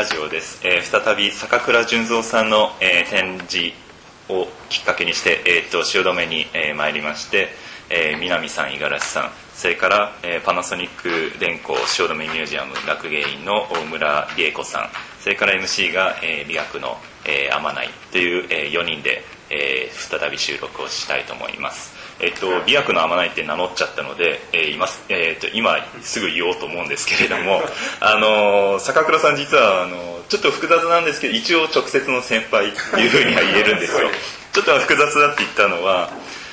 ラジオです、えー、再び坂倉純三さんの、えー、展示をきっかけにして、えーと、汐留に、えー、参りまして、えー、南さん五十嵐さんそれから、えー、パナソニック電工汐留ミュージアム学芸員の大村理恵子さんそれから MC が、えー、美学の、えー、天内という、えー、4人で、えー、再び収録をしたいと思います。えっと、美薬の天内って名乗っちゃったので、えー今えー、っと今すぐ言おうと思うんですけれども あの坂倉さん実はあのちょっと複雑なんですけど一応直接の先輩っていうふうには言えるんですよ。ちょっと複雑だって言ったのは、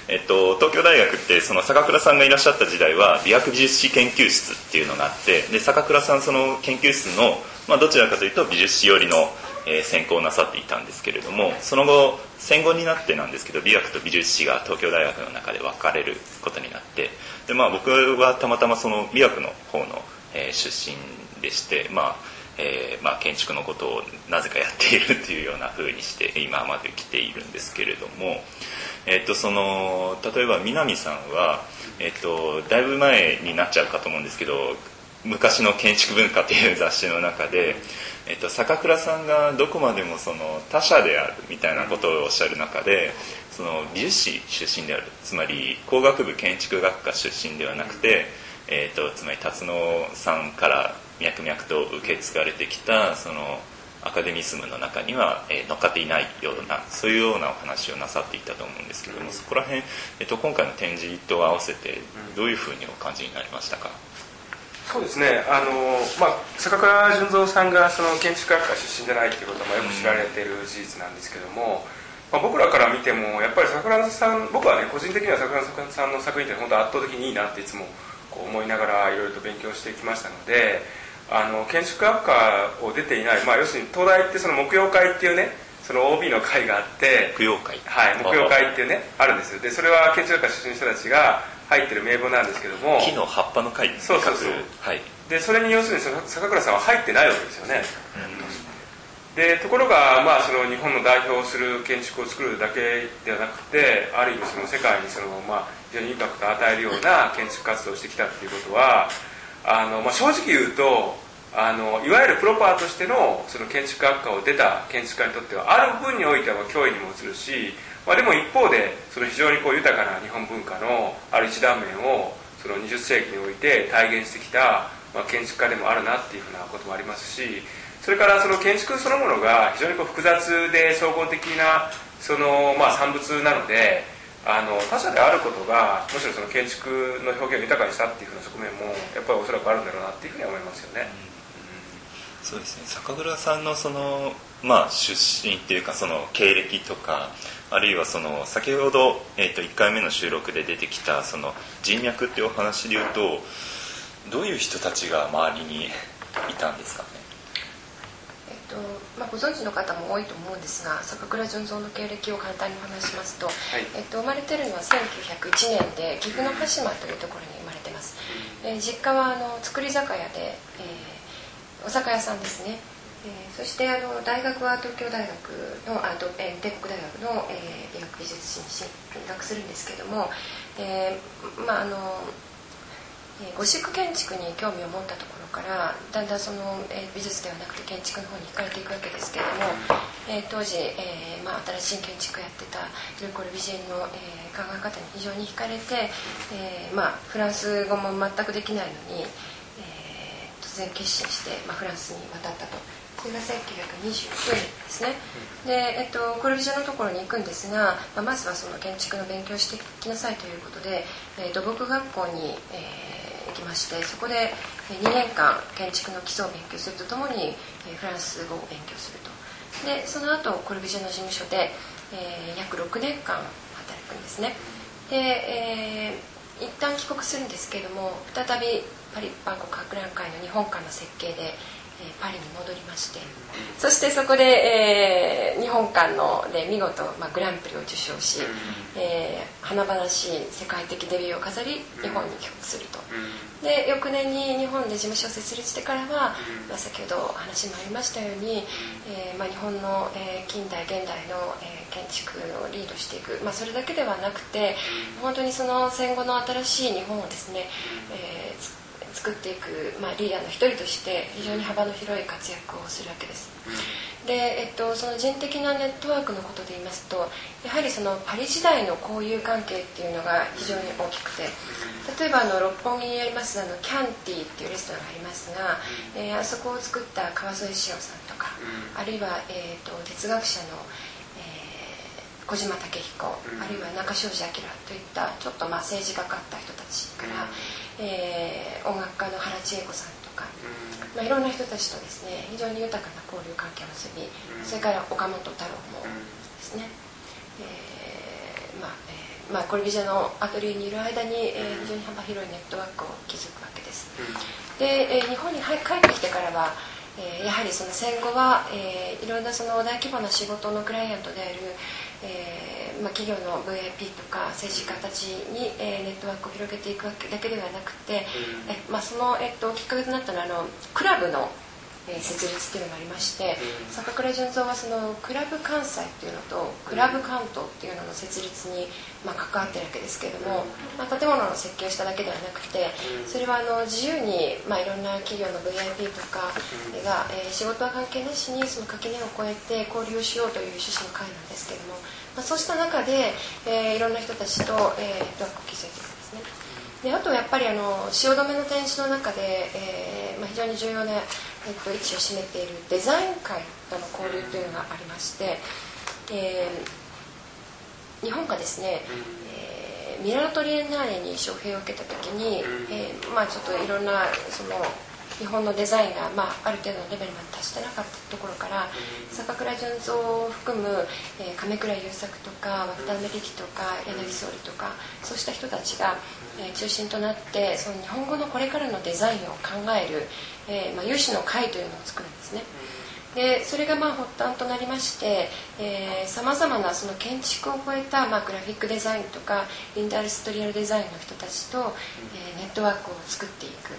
えっと、東京大学ってその坂倉さんがいらっしゃった時代は美薬美術史研究室っていうのがあってで坂倉さんその研究室の、まあ、どちらかというと美術史寄りのえー、専攻なさっていたんですけれどもその後戦後になってなんですけど美学と美術史が東京大学の中で分かれることになってで、まあ、僕はたまたまその美学の方の、えー、出身でして、まあえーまあ、建築のことをなぜかやっているというようなふうにして今まで来ているんですけれども、えー、とその例えば南さんは、えー、とだいぶ前になっちゃうかと思うんですけど昔の建築文化という雑誌の中で、えっと、坂倉さんがどこまでもその他者であるみたいなことをおっしゃる中でその美術史出身であるつまり工学部建築学科出身ではなくて、えっと、つまり辰野さんから脈々と受け継がれてきたそのアカデミズムの中には、え、乗っかっていないようなそういうようなお話をなさっていたと思うんですけどもそこら辺、えっと、今回の展示と合わせてどういうふうにお感じになりましたか、そうですね。あの、まあ、坂倉純三さんがその建築学科出身じゃないっていうことはまあよく知られている事実なんですけども、まあ、僕らから見てもやっぱり桜田さん僕はね個人的には桜田さんの作品って本当圧倒的にいいなっていつもこう思いながらいろいろと勉強してきましたのであの建築学科を出ていない、まあ、要するに東大ってその木曜会っていうねその OB の会があって木曜会。はい木曜会っていうねあるんですよ。でそれは建築学科出身の人たちが入ってる名簿なんですけども。木の葉っぱの回。そうそうそう、はい、でそれに要するに坂倉さんは入ってないわけですよね、うん、でところが、まあ、その日本の代表する建築を作るだけではなくてある意味その世界にその、まあ、非常にインパクトを与えるような建築活動をしてきたっていうことはあの、まあ、正直言うとあのいわゆるプロパーとしてのその建築学科を出た建築家にとってはある分においては脅威にも映るしまあ、でも一方でその非常にこう豊かな日本文化のある一断面をその20世紀において体現してきた、まあ、建築家でもあるなっていうふうなこともありますしそれからその建築そのものが非常にこう複雑で総合的なその、まあ、産物なのであの他者であることがむしろその建築の表現を豊かにしたっていうふうな側面もやっぱりおそらくあるんだろうなっていうふうに思いますよね。そうですね酒蔵さんのその、まあ、出身っていうかその経歴とかあるいはその先ほど、えー、と1回目の収録で出てきたその人脈っていうお話でいうとどういう人たちが周りにいたんですかね？えっとまあ、ご存知の方も多いと思うんですが坂倉純三の経歴を簡単にお話しますと、はい、えっと、生まれてるのは1901年で岐阜の羽島というところに生まれてます、えー、実家はあの造り酒屋で、えー、お酒屋さんですね。えー、そしてあの大学は東京大学のあと、えー、帝国大学の、えー、美学美術史に進学するんですけども、えー、まああのゴシック建築に興味を持ったところからだんだんその、えー、美術ではなくて建築の方に惹かれていくわけですけれども、えー、当時、えーまあ、新しい建築をやってたルコル・ビジェンの、えー、考え方に非常に惹かれて、えーまあ、フランス語も全くできないのに、えー、突然決心して、まあ、フランスに渡ったと。それが1929年ですね。で、えっと、コルビジェのところに行くんですが、まあ、まずはその建築の勉強してきなさいということで、えー、土木学校に、えー、行きましてそこで2年間建築の基礎を勉強するとともに、え、フランス語を勉強すると。でその後コルビジェの事務所で、えー、約6年間働くんですね。で、えー、一旦帰国するんですけれども再びパリ万国博覧会の日本館の設計でパリに戻りまして。そしてそこで、えー、日本館ので見事、まあ、グランプリを受賞し、えー、華々しい世界的デビューを飾り日本に帰国すると。で翌年に日本で事務所を設立してからは、まあ、先ほど話もありましたように、えーまあ、日本の、えー、近代現代の、えー、建築をリードしていく、まあ、それだけではなくて本当にその戦後の新しい日本をですね、えー、作っていく、まあ、リーダーの一人として非常に幅の広い活躍をするわけです。で、えっと、その人的なネットワークのことで言いますとやはりそのパリ時代の交友関係っていうのが非常に大きくて例えばあの六本木にありますあのキャンティっていうレストランがありますが、えー、あそこを作った川添志郎さんとか、あるいは、えーと、哲学者の、小島武彦、あるいは中庄司明といったちょっとまあ政治がかった人たちから、えー、音楽家の原千恵子さんとか、まあ、いろんな人たちとですね非常に豊かな交流関係を結びそれから岡本太郎もですね、えー、まあ、えー、まあ、コルビジェのアトリエにいる間に、えー、非常に幅広いネットワークを築くわけです。で、えー、日本に帰ってきてからはえー、やはりその戦後は、えー、いろんなその大規模な仕事のクライアントである、えーまあ、企業の VIP とか政治家たちに、えー、ネットワークを広げていくわけだけではなくて、うん、えまあ、その、えっと、きっかけとなったのはあのクラブのえ設立っていうのがありまして、坂倉純三はそのクラブ関西っていうのとクラブ関東っていうのの設立に、まあ、関わってるわけですけれども、まあ、建物の設計をしただけではなくてそれはあの自由に、まあ、いろんな企業の VIP とかが、えー、仕事は関係なしにその垣根を越えて交流しようという趣旨の会なんですけれども、まあ、そうした中で、えー、いろんな人たちと、えー、ネットワークを築いていくんですね。であとやっぱりあの汐留の展示の中で、えーまあ、非常に重要なえっと、位置を占めているデザイン界との交流というのがありまして、えー、日本がですね、えー、ミラノトリエンナーレに招聘を受けた時に、えー、まあちょっといろんなその日本のデザインが、まあ、ある程度のレベルまで達してなかったところから坂倉純三を含む、えー、亀倉優作とか渡辺力とか柳総理とかそうした人たちが、えー、中心となってその日本語のこれからのデザインを考える、えーまあ、有志の会というのを作るんですね。でそれがまあ発端となりましてさまざまなその建築を超えた、まあ、グラフィックデザインとかインダストリアルデザインの人たちと、えー、ネットワークを作っていく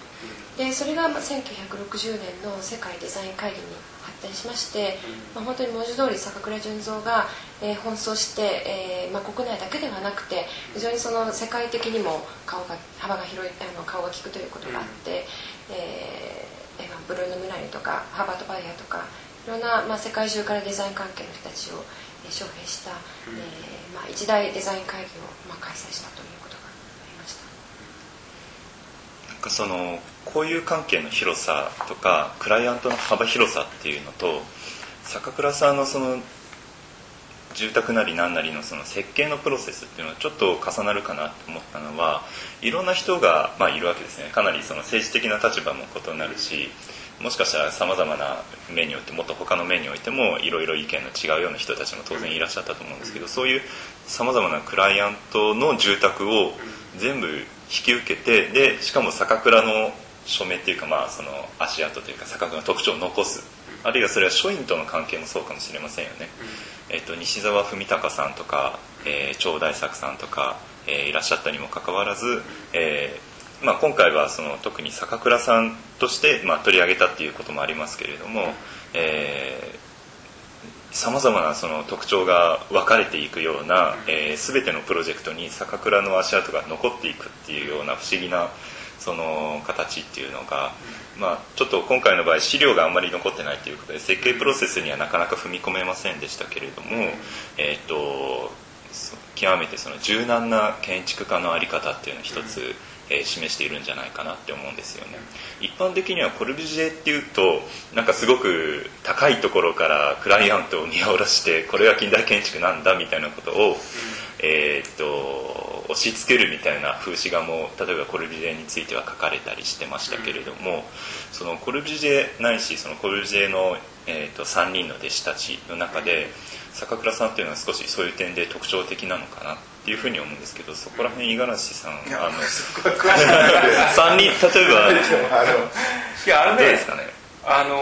でそれが1960年の世界デザイン会議に発展しまして、まあ、本当に文字通り坂倉純三が、えー、奔走して、えーまあ、国内だけではなくて非常にその世界的にも顔が幅が広いあの顔が利くということがあって、えー、ブルーノ・ムラリとかハーバート・バイヤーとかいろんな、まあ、世界中からデザイン関係の人たちを、えー、招聘した、えーまあ、一大デザイン会議を、まあ、開催したということかその交友関係の広さとかクライアントの幅広さっていうのと坂倉さんのその住宅なり何なりのその設計のプロセスっていうのはちょっと重なるかなと思ったのはいろんな人が、まあ、いるわけですね。かなりその政治的な立場も異なるしもしかしたらさまざまな面によってもっと他の面においてもいろいろ意見の違うような人たちも当然いらっしゃったと思うんですけどそういうさまざまなクライアントの住宅を全部引き受けてでしかも坂倉の署名っていうかまあその足跡というか坂倉の特徴を残す。あるいはそれは署員との関係もそうかもしれませんよね、えっと、西澤文隆さんとか、えー、長大作さんとか、えー、いらっしゃったにもかかわらず、えーまあ、今回はその特に坂倉さんとして、まあ、取り上げたっていうこともありますけれども、さまざまなその特徴が分かれていくような、えー、全てのプロジェクトに坂倉の足跡が残っていくっていうような不思議なその形っていうのが、まあ、ちょっと今回の場合資料があんまり残ってないということで設計プロセスにはなかなか踏み込めませんでしたけれども、えーと、極めてその柔軟な建築家の在り方っていうのを一つ、えー、示しているんじゃないかなって思うんですよね。一般的にはコルビジェっていうとなんかすごく高いところからクライアントを見下ろしてこれが近代建築なんだみたいなことを、えー、っと押し付けるみたいな風刺画も例えばコルビジェについては書かれたりしてましたけれどもそのコルビジェないしそのコルビジェの、えー、っと3人の弟子たちの中で坂倉さんっていうのは少しそういう点で特徴的なのかなっていうふうに思うんですけどそこら辺五十嵐さんあの3人例えばいやあのねですかね？あの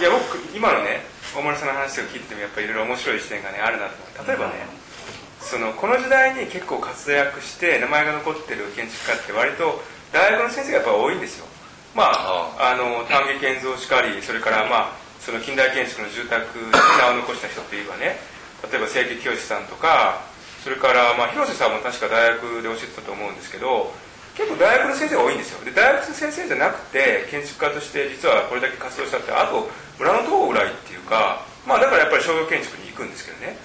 いや僕今のね大丸さんの話を聞いてもやっぱりいろいろ面白い視点がねあるなと思例えばね、うん。そのこの時代に結構活躍して名前が残ってる建築家って割と大学の先生がやっぱ多いんですよ。まあ。あの丹下健三しかりそれからまあその近代建築の住宅に名を残した人っていえばね例えば清家清さんとかそれからまあ広瀬さんも確か大学で教えてたと思うんですけど結構大学の先生が多いんですよ。で大学の先生じゃなくて建築家として実はこれだけ活動したってあと村の東ぐらいっていうかまあだからやっぱり商業建築に行くんですけどね。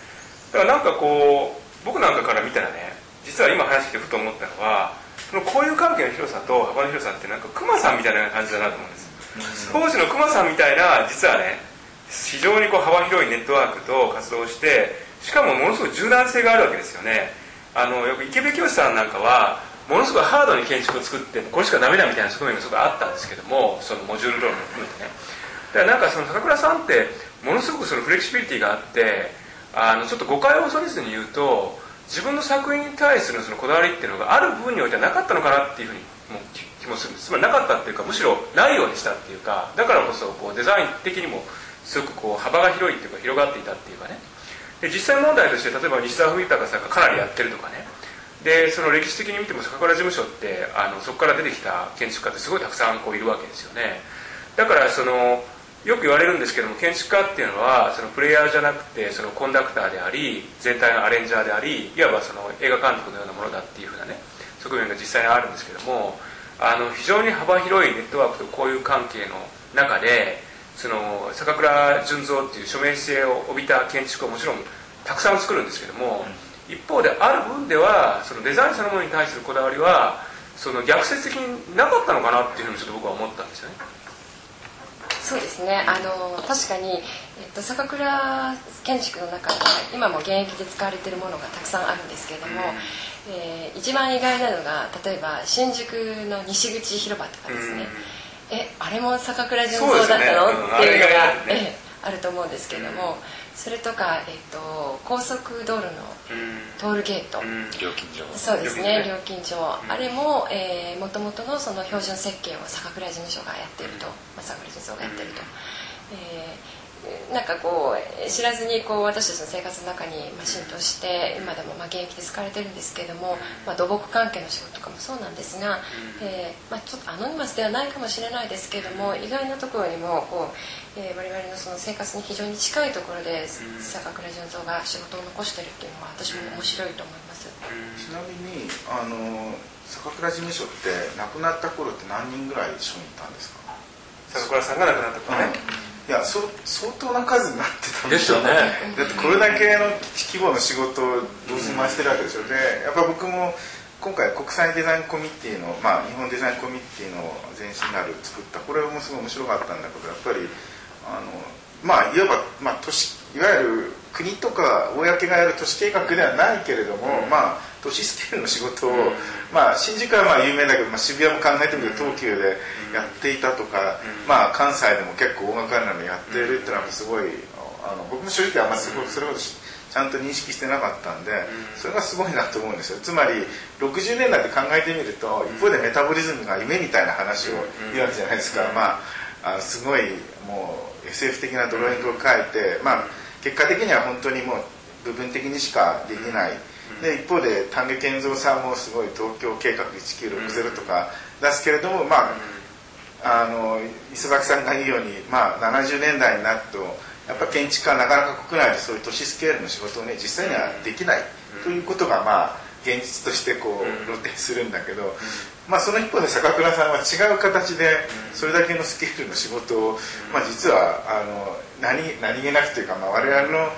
だからなんかこう僕なんかから見たらね実は今話してふと思ったのはその交友関係の広さと幅の広さってなんか熊さんみたいな感じだなと思うんです。当時の熊さんみたいな実はね非常にこう幅広いネットワークと活動してしかもものすごい柔軟性があるわけですよね。あのよく池部教師さんなんかはものすごいハードに建築を作ってこれしかダメだみたいな側面がすごくあったんですけどもそのモジュール論も含めてね。だからなんかその高倉さんってものすごくそのフレキシビリティがあってあのちょっと誤解を恐れずに言うと自分の作品に対するそのこだわりっていうのがある部分においてはなかったのかなっていうふうにも気もするんです。つまりなかったっていうかむしろないようにしたっていうかだからこそこうデザイン的にもすごくこう幅が広いっていうか広がっていたっていうかね。で実際問題として例えば西澤文隆さんがかなりやってるとかね。でその歴史的に見ても坂倉事務所ってあのそこから出てきた建築家ってすごいたくさんこういるわけですよね。だからそのよく言われるんですけども建築家っていうのはそのプレイヤーじゃなくてそのコンダクターであり全体のアレンジャーでありいわばその映画監督のようなものだっていうふうなね側面が実際にあるんですけどもあの非常に幅広いネットワークと交友関係の中でその坂倉純三っていう署名性を帯びた建築をもちろんたくさん作るんですけども、うん。一方である分ではそのデザインそのものに対するこだわりはその逆説的になかったのかなっていうふうにちょっと僕は思ったんですよね。そうですね。あの確かに、えっと、坂倉建築の中で今も現役で使われているものがたくさんあるんですけれども、うん、えー、一番意外なのが例えば新宿の西口広場とかですね、うん、えあれも坂倉純三だったの、ね、っていうのが、ね、あると思うんですけれども。うんそれとか、えーと、高速道路のトールゲート、料金所。そうですね料金所、あれももともとのその標準設計を坂倉事務所がやっていると、坂倉地蔵がやっていると、えーなんかこう知らずにこう私たちの生活の中にま浸透して今でもま現役で使われてるんですけれども、まあ、土木関係の仕事とかもそうなんですが、えー、まあ、ちょっとアノニマスではないかもしれないですけれども意外なところにもこう、えー、我々のその生活に非常に近いところで坂倉純三が仕事を残してるっていうのは私も面白いと思います。ちなみにあの坂倉事務所って亡くなった頃って何人ぐらい一緒にいたんですか？坂倉さんが亡くなった頃ね、うんいやそ相当な数になってたんですよね。だってこれだけの規模の仕事を同時に回してるわけでしょ、う。ん、でやっぱ僕も今回国際デザインコミッティの、まあ、日本デザインコミッティの前身なる作ったこれもすごい面白かったんだけどやっぱりあのまあいわば、まあ、都市いわゆる国とか公がやる都市計画ではないけれども、うん、まあ都市スケールの仕事を、うん、まあ新宿はまあ有名だけど、まあ、渋谷も考えてみると東急でやっていたとか、うん、まあ関西でも結構大掛かりなのやってるっていうのはすごいあの僕も正直あんまりすごいそれほどちゃんと認識してなかったんで、それがすごいなと思うんですよ。つまり60年代で考えてみると一方でメタボリズムが夢みたいな話を言うわけじゃないですか、まああすごいもう SF 的なドローイングを書いて、まあ結果的には本当にもう部分的にしかできない、で一方で丹下健三さんもすごい東京計画1960とか出すけれども、まああの磯崎さんが言うように、まあ、70年代になるとやっぱ建築家はなかなか国内でそういう都市スケールの仕事をね実際にはできない。ということがまあ現実としてこう露呈するんだけど、まあ、その一方で坂倉さんは違う形でそれだけのスケールの仕事を、まあ、実はあの何何気なくというか、まあ、我々の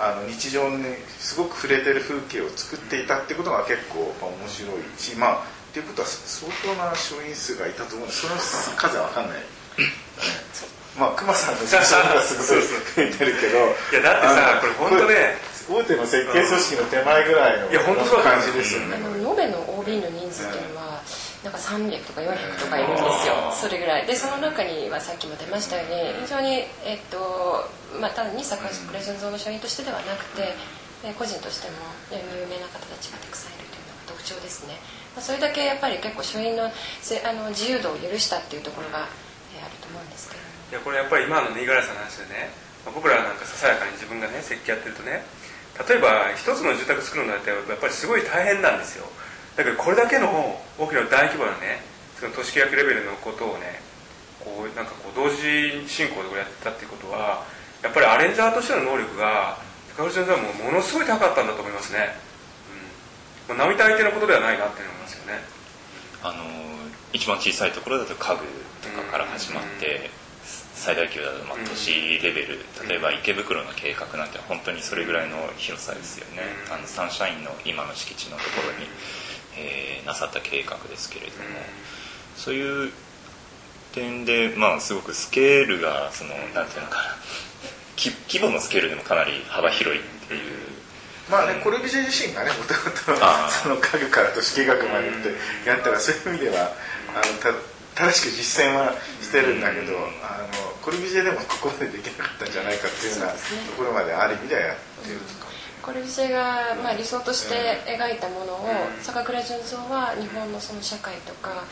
あの日常にすごく触れてる風景を作っていたってことが結構、まあ、面白いしまあっていうことは相当な商員数がいたと思うんです。その数は分かんない。まあ熊さんの写真がすごい増えてるけど。いやだってさこれ本当ね大手の設計組織の手前ぐらいの感じですよね。延べの OB の人数っていうのは、なんか300とか400とかいるんですよ。それぐらい。でその中にはさっきも出ましたように非常に、えっとまあ、単に坂倉純三の社員としてではなくて個人としても有名な方たちがたくさんいるというのが特徴ですね、まあ、それだけやっぱり結構書院のせあの自由度を許したっていうところが、えー、あると思うんですけど。いやこれやっぱり今のね五十嵐さんの話でね、まあ、僕らなんかささやかに自分がね設計やってるとね例えば一つの住宅作るのだってやっぱりすごい大変なんですよ。だけどこれだけの大きな大規模なねその都市契約レベルのことをねこうなんかこう同時進行でやってたっていうことはやっぱりアレンジャーとしての能力が高橋先生はもうものすごい高かったんだと思いますね、うん、並大抵のことではないなって思いますよね。あの一番小さいところだと家具とかから始まって、最大級だとまあ都市レベル、例えば池袋の計画なんて本当にそれぐらいの広さですよね、あのサンシャインの今の敷地のところに、えー、なさった計画ですけれども、そういう点で、まあ、すごくスケールがそのなんていうのかな。規模のスケールでもかなり幅広いっていう。まあね、コルビジェ自身がねもともとその家具から都市計画までってやったらそういう意味ではあのた正しく実践はしてるんだけど、あのコルビジェでもここまでできなかったんじゃないかっていうようなところまである意味ではやってるとか？コルビジェが、まあ、理想として描いたものを、坂倉純三は日本のその社会とか、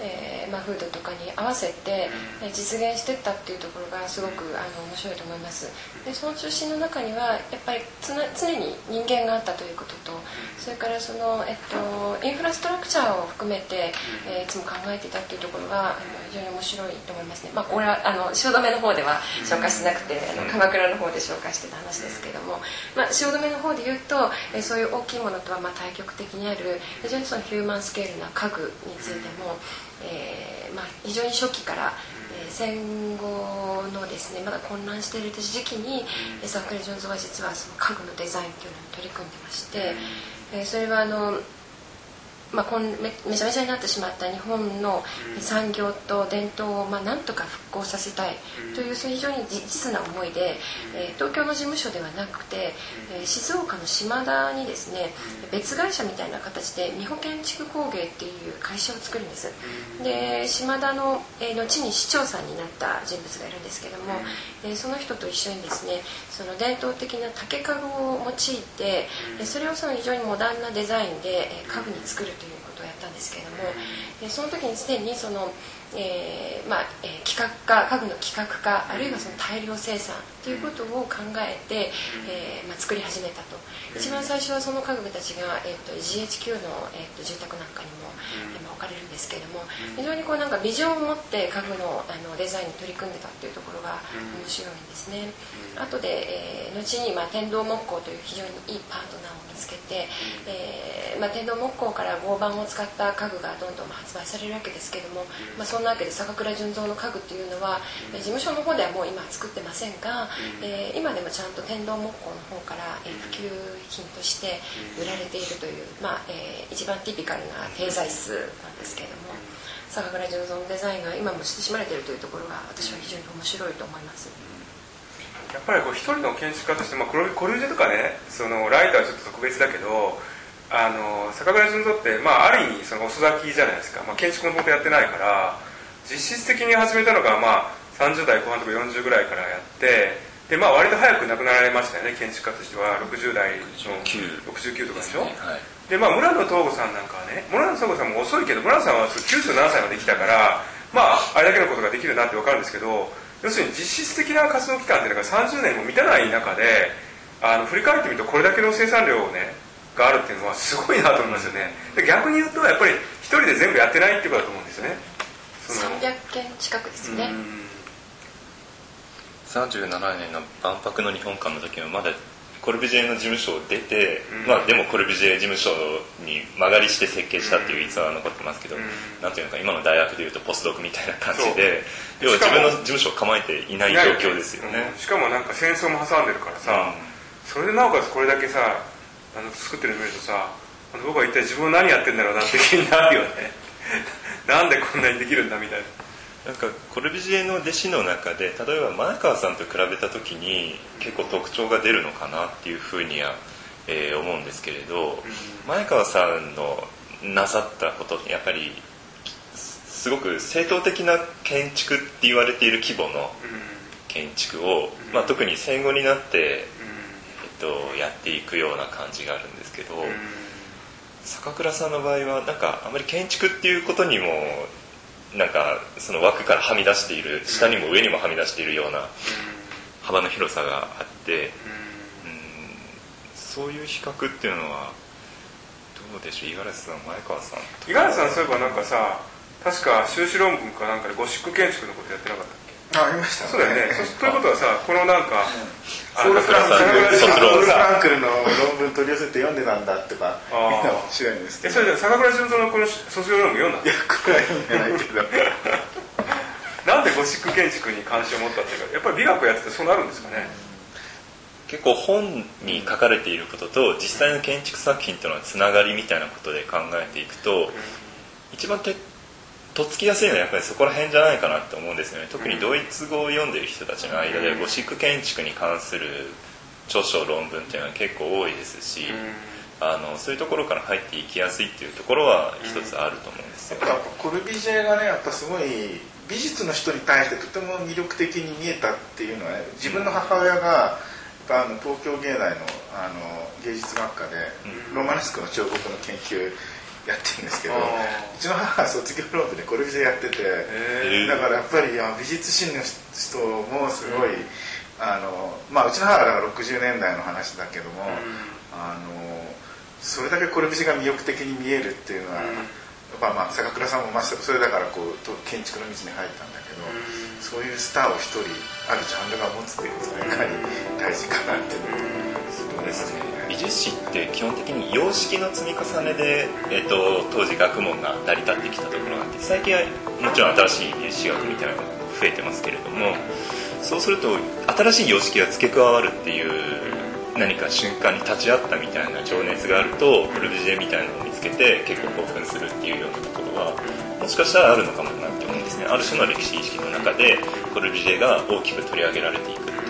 えーまあ、風土とかに合わせて、え実現していったっていうところがすごくあの面白いと思います。でその中心の中にはやっぱり常に人間があったということとそれからその、えっと、インフラストラクチャーを含めて、えー、いつも考えていたっていうところが非常に面白いと思いますね、まあ、これはあの汐留の方では紹介してなくてあの鎌倉の方で紹介してた話ですけども、まあ、汐留の方で言うと、えー、そういう大きいものとはまあ対極的にある非常にそのヒューマンスケールな家具についても、えーまあ、非常に初期から、えー、戦後のですねまだ混乱している時期に桜井純三は実はその家具のデザインというのに取り組んでまして、えー、それはあのまあ、こんめめちゃめちゃになってしまった日本の産業と伝統をまあなんとか復興させたいという非常に実な思いで、えー、東京の事務所ではなくて、えー、静岡の島田にですね別会社みたいな形で美保建築工芸っていう会社を作るんです。で島田の、えー、後に市長さんになった人物がいるんですけども、えー、その人と一緒にですねその伝統的な竹家具を用いてそれをその非常にモダンなデザインで家具に作るとをやったんですけれども、でその時にすでにその、えーまあえー、企画化家具の企画化あるいはその大量生産ということを考えて、えーまあ、作り始めたと。一番最初はその家具たちが、えーと、GHQ の、えーと、住宅なんかにも、えーまあ、置かれるんですけれども非常にこうなんかビジョンを持って家具のあのデザインに取り組んでたっていうところが面白いんですね。後で、えー、後に、まあ、天童木工という非常にいいパートナーを見つけて、えーまあ、天童木工から合板を使った家具がどんどん発売されるわけですけども、まあ、そんなわけで坂倉純三の家具っていうのは事務所の方ではもう今作ってませんが、えー、今でもちゃんと天童木工の方から、えー、普及品として売られているという、まあえー、一番ティピカルな低材質なんですけれども坂倉純三のデザインが今も親しまれているというところが私は非常に面白いと思います。やっぱりこう一人の建築家として、まあ、コルコルジェとかねそのライトはちょっと特別だけどあの坂倉純三って、まあ、ある意味その遅咲きじゃないですか、まあ、建築のことやってないから実質的に始めたのが、まあ、30代後半とか40ぐらいからやってで、まあ、割と早く亡くなられましたよね建築家としては。60代の69とかでしょ、ねはい、でまあ村野東吾さんなんかはね村野東吾さんも遅いけど村野さんは97歳まで来たからまああれだけのことができるなって分かるんですけど要するに実質的な活動期間っていうのが30年も満たない中であの振り返ってみるとこれだけの生産量をねがあるっていうのはすごいなと思いますよね。で逆に言うとやっぱり一人で全部やってないってことだと思うんですよね300件近くですね。37年の万博の日本館の時はまだコルビジエの事務所を出て、うん、まあ、でもコルビジエ事務所に間借りして設計したっていう逸話は残ってますけど、うん、なんていうのか今の大学でいうとポスドクみたいな感じで要は自分の事務所を構えていない状況ですよね、うん、しかもなんか戦争も挟んでるからさ、それでなおかつこれだけさあの作ってるの見るとさ僕は一体自分は何やってんだろうなって気になるよねなんでこんなにできるんだみたいな。なんかコルビジエの弟子の中で例えば前川さんと比べた時に結構特徴が出るのかなっていうふうには、えー、思うんですけれど、前川さんのなさったことやっぱりすごく正統的な建築って言われている規模の建築を、まあ、特に戦後になって、えっと、やっていくような感じがあるんですけど、坂倉さんの場合はなんかあまり建築っていうことにもなんかその枠からはみ出している下にも上にもはみ出しているような幅の広さがあって、う、そういう比較っていうのはどうでしょう？五十嵐さん前川さん五十嵐さんそういえばなんかさ確か修士論文かなんかでゴシック建築のことやってなかったあありましたそうだよね。ということはさこのなんか、ソールフランクルソソールフランクルの論文取り寄せて読んでたんだとかみんな面白いんですけど。えそれで坂倉純三のこの卒業論文読んだいやこれは読んでないけど。なんでゴシック建築に関心を持ったっていうかやっぱり美学をやっててそうなるんですかね？結構本に書かれていることと実際の建築作品とのつながりみたいなことで考えていくと一番てとっつきやすいのはやっぱりそこら辺じゃないかなと思うんですよね。特にドイツ語を読んでる人たちの間でゴシック建築に関する著書論文っていうのは結構多いですしあのそういうところから入っていきやすいっていうところは一つあると思うんですよやっぱコルビジェがねやっぱすごい美術の人に対してとても魅力的に見えたっていうのはね自分の母親があの東京芸大のあの芸術学科でロマネスクの彫刻の研究やってるんですけどうちの母は卒業論文でコルビジェやっててだからやっぱりあ美術史の人もすごい、あのまあうちの母はだから60年代の話だけども、あのそれだけコルビジェが魅力的に見えるっていうのは、うん。やっぱまあ坂倉さんもまあそれだからこうと建築の道に入ったんだけど、そういうスターを一人あるジャンルが持つっていうことがいかに大事かなっていうのをそうですね美術史って基本的に様式の積み重ねで、えっと当時学問が成り立ってきたところがあって最近はもちろん新しい美術史学みたいなのが増えてますけれどもそうすると新しい様式が付け加わるっていう何か瞬間に立ち会ったみたいな情熱があるとブルビジェみたいなのを見つけて結構興奮するっていうようなところはもしかしたらあるのかもなって思うんですね。ある種の歴史意識の中でコルビジェが大きく取り上げられていく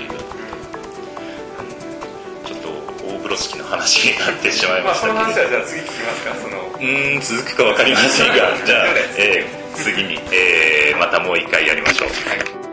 風呂敷の話になってしまいましたけどの話はじゃあ次聞きますかその。うーん続くか分かりませんが。じゃあ、えー次に、えーまたもう一回やりましょう。